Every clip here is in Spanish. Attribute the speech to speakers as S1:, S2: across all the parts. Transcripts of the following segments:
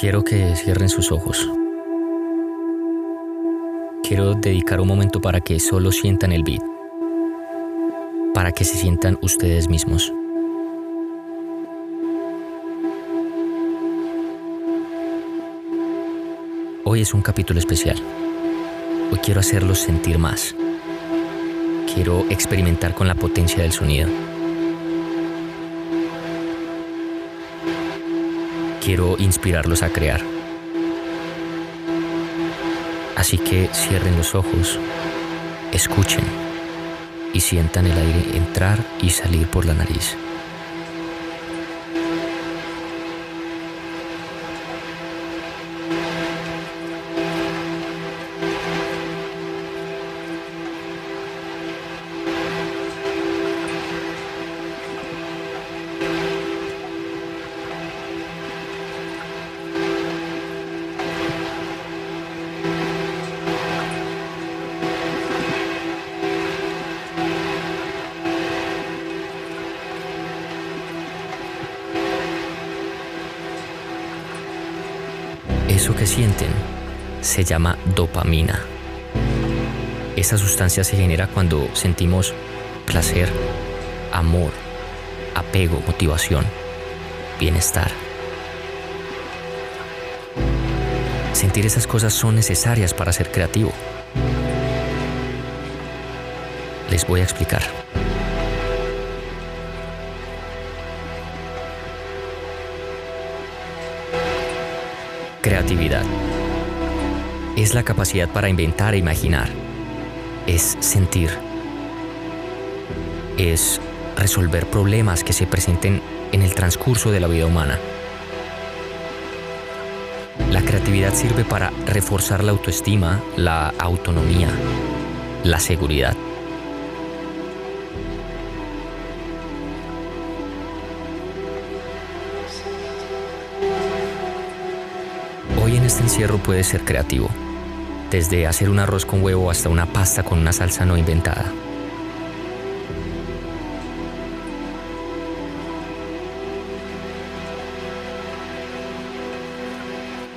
S1: Quiero que cierren sus ojos. Quiero dedicar un momento para que solo sientan el beat, para que se sientan ustedes mismos. Hoy es un capítulo especial. Hoy quiero hacerlos sentir más. Quiero experimentar con la potencia del sonido. Quiero inspirarlos a crear. Así que cierren los ojos, escuchen y sientan el aire entrar y salir por la nariz. Eso que sienten se llama dopamina. Esa sustancia se genera cuando sentimos placer, amor, apego, motivación, bienestar. Sentir esas cosas son necesarias para ser creativo. Les voy a explicar. Creatividad. Es la capacidad para inventar e imaginar. Es sentir. Es resolver problemas que se presenten en el transcurso de la vida humana. La creatividad sirve para reforzar la autoestima, la autonomía, la seguridad. Este encierro puede ser creativo, desde hacer un arroz con huevo hasta una pasta con una salsa no inventada.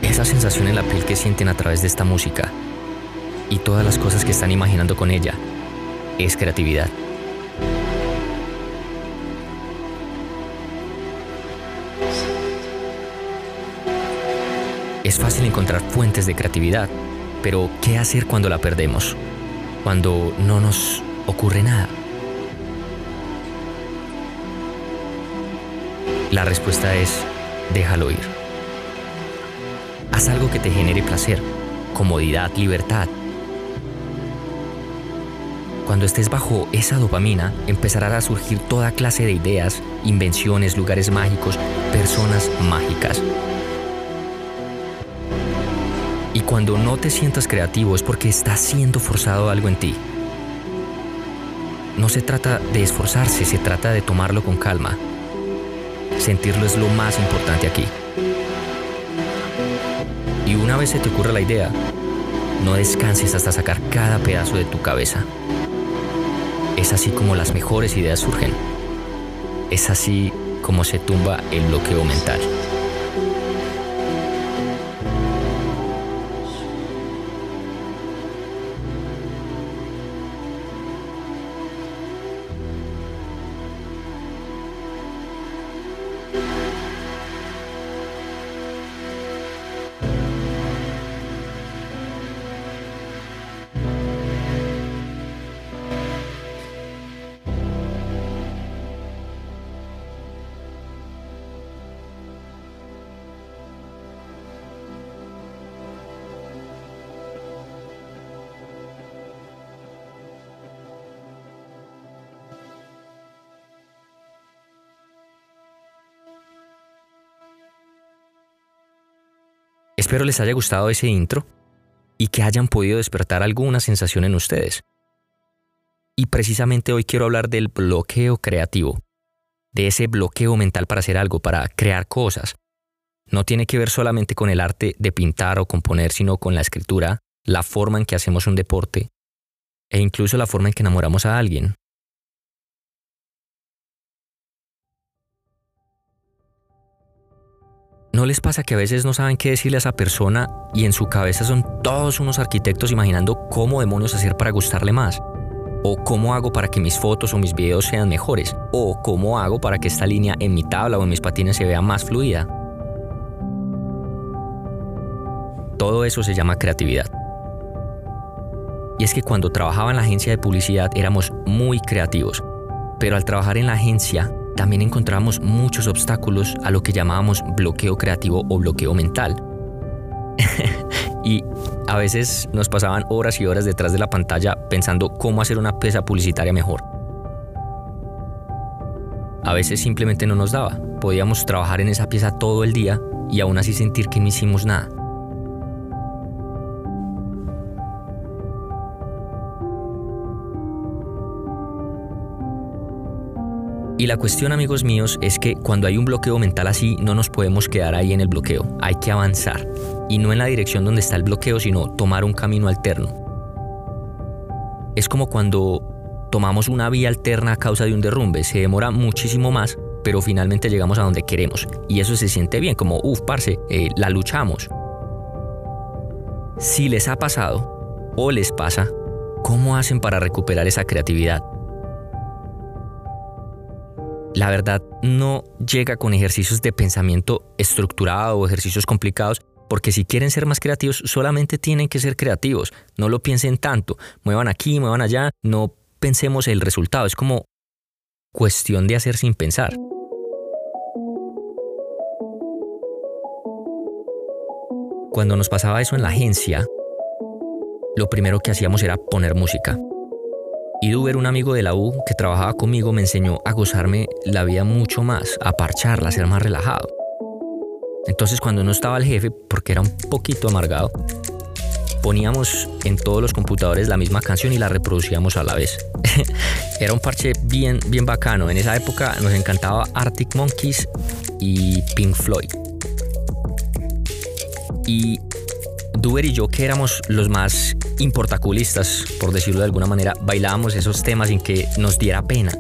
S1: Esa sensación en la piel que sienten a través de esta música y todas las cosas que están imaginando con ella es creatividad. Es fácil encontrar fuentes de creatividad, pero ¿qué hacer cuando la perdemos? Cuando no nos ocurre nada. La respuesta es, déjalo ir. Haz algo que te genere placer, comodidad, libertad. Cuando estés bajo esa dopamina, empezará a surgir toda clase de ideas, invenciones, lugares mágicos, personas mágicas. Y cuando no te sientas creativo es porque está siendo forzado algo en ti. No se trata de esforzarse, se trata de tomarlo con calma. Sentirlo es lo más importante aquí. Y una vez se te ocurra la idea, no descanses hasta sacar cada pedazo de tu cabeza. Es así como las mejores ideas surgen. Es así como se tumba el bloqueo mental. Espero les haya gustado ese intro y que hayan podido despertar alguna sensación en ustedes. Y precisamente hoy quiero hablar del bloqueo creativo, de ese bloqueo mental para hacer algo, para crear cosas. No tiene que ver solamente con el arte de pintar o componer, sino con la escritura, la forma en que hacemos un deporte e incluso la forma en que enamoramos a alguien. ¿No les pasa que a veces no saben qué decirle a esa persona y en su cabeza son todos unos arquitectos imaginando cómo demonios hacer para gustarle más? ¿O cómo hago para que mis fotos o mis videos sean mejores? ¿O cómo hago para que esta línea en mi tabla o en mis patines se vea más fluida? Todo eso se llama creatividad. Y es que cuando trabajaba en la agencia de publicidad éramos muy creativos, pero al trabajar en la agencia también encontramos muchos obstáculos a lo que llamábamos bloqueo creativo o bloqueo mental. y a veces nos pasaban horas y horas detrás de la pantalla pensando cómo hacer una pieza publicitaria mejor. A veces simplemente no nos daba. Podíamos trabajar en esa pieza todo el día y aún así sentir que no hicimos nada. Y la cuestión, amigos míos, es que cuando hay un bloqueo mental así, no nos podemos quedar ahí en el bloqueo. Hay que avanzar. Y no en la dirección donde está el bloqueo, sino tomar un camino alterno. Es como cuando tomamos una vía alterna a causa de un derrumbe. Se demora muchísimo más, pero finalmente llegamos a donde queremos. Y eso se siente bien, como, uff, parce, eh, la luchamos. Si les ha pasado o les pasa, ¿cómo hacen para recuperar esa creatividad? La verdad no llega con ejercicios de pensamiento estructurado o ejercicios complicados, porque si quieren ser más creativos solamente tienen que ser creativos, no lo piensen tanto, muevan aquí, muevan allá, no pensemos el resultado, es como cuestión de hacer sin pensar. Cuando nos pasaba eso en la agencia, lo primero que hacíamos era poner música. Y Duber, un amigo de la U que trabajaba conmigo, me enseñó a gozarme la vida mucho más, a parcharla, a ser más relajado. Entonces cuando no estaba el jefe, porque era un poquito amargado, poníamos en todos los computadores la misma canción y la reproducíamos a la vez. era un parche bien, bien bacano. En esa época nos encantaba Arctic Monkeys y Pink Floyd. Y Duber y yo, que éramos los más importaculistas, por decirlo de alguna manera, bailábamos esos temas sin que nos diera pena.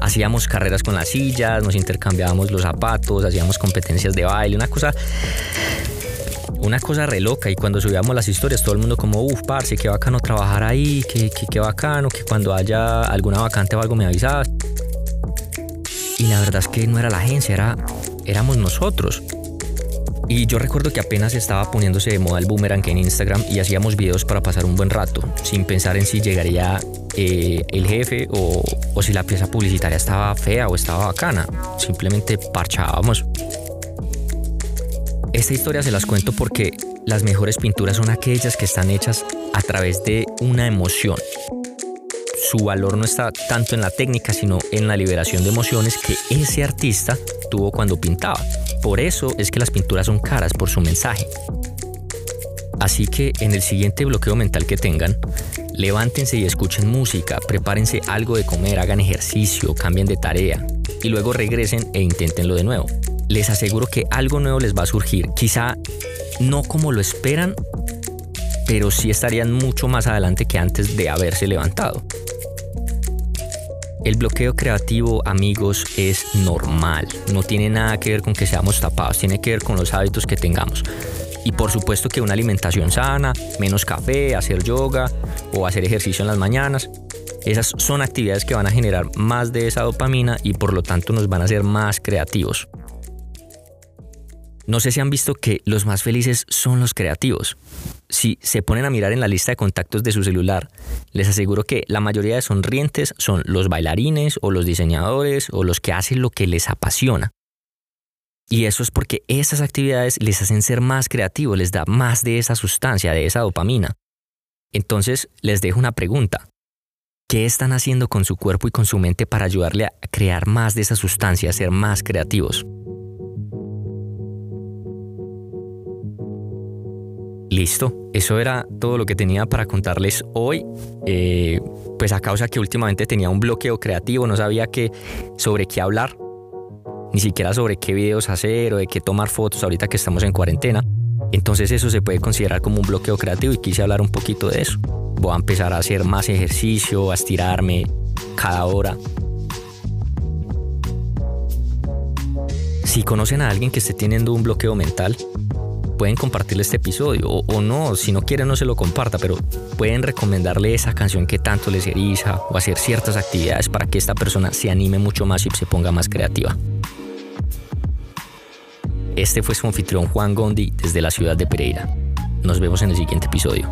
S1: Hacíamos carreras con las sillas, nos intercambiábamos los zapatos, hacíamos competencias de baile, una cosa una cosa re loca y cuando subíamos las historias todo el mundo como, uff, parce, qué bacano trabajar ahí, qué, qué, qué, bacano, que cuando haya alguna vacante o algo me avisabas. Y la verdad es que no era la agencia, era, éramos nosotros. Y yo recuerdo que apenas estaba poniéndose de moda el boomerang en Instagram y hacíamos videos para pasar un buen rato, sin pensar en si llegaría eh, el jefe o, o si la pieza publicitaria estaba fea o estaba bacana. Simplemente parchábamos. Esta historia se las cuento porque las mejores pinturas son aquellas que están hechas a través de una emoción. Su valor no está tanto en la técnica, sino en la liberación de emociones que ese artista tuvo cuando pintaba. Por eso es que las pinturas son caras por su mensaje. Así que en el siguiente bloqueo mental que tengan, levántense y escuchen música, prepárense algo de comer, hagan ejercicio, cambien de tarea y luego regresen e inténtenlo de nuevo. Les aseguro que algo nuevo les va a surgir, quizá no como lo esperan, pero sí estarían mucho más adelante que antes de haberse levantado. El bloqueo creativo, amigos, es normal. No tiene nada que ver con que seamos tapados, tiene que ver con los hábitos que tengamos. Y por supuesto que una alimentación sana, menos café, hacer yoga o hacer ejercicio en las mañanas, esas son actividades que van a generar más de esa dopamina y por lo tanto nos van a hacer más creativos. No sé si han visto que los más felices son los creativos. Si se ponen a mirar en la lista de contactos de su celular, les aseguro que la mayoría de sonrientes son los bailarines o los diseñadores o los que hacen lo que les apasiona. Y eso es porque esas actividades les hacen ser más creativos, les da más de esa sustancia, de esa dopamina. Entonces les dejo una pregunta. ¿Qué están haciendo con su cuerpo y con su mente para ayudarle a crear más de esa sustancia, a ser más creativos? Listo, eso era todo lo que tenía para contarles hoy. Eh, pues a causa que últimamente tenía un bloqueo creativo, no sabía qué, sobre qué hablar, ni siquiera sobre qué videos hacer o de qué tomar fotos ahorita que estamos en cuarentena. Entonces eso se puede considerar como un bloqueo creativo y quise hablar un poquito de eso. Voy a empezar a hacer más ejercicio, a estirarme cada hora. Si conocen a alguien que esté teniendo un bloqueo mental, pueden compartirle este episodio o, no, si no quieren no se lo comparta, pero pueden recomendarle esa canción que tanto les eriza o hacer ciertas actividades para que esta persona se anime mucho más y se ponga más creativa. Este fue su anfitrión Juan Gondi desde la ciudad de Pereira. Nos vemos en el siguiente episodio.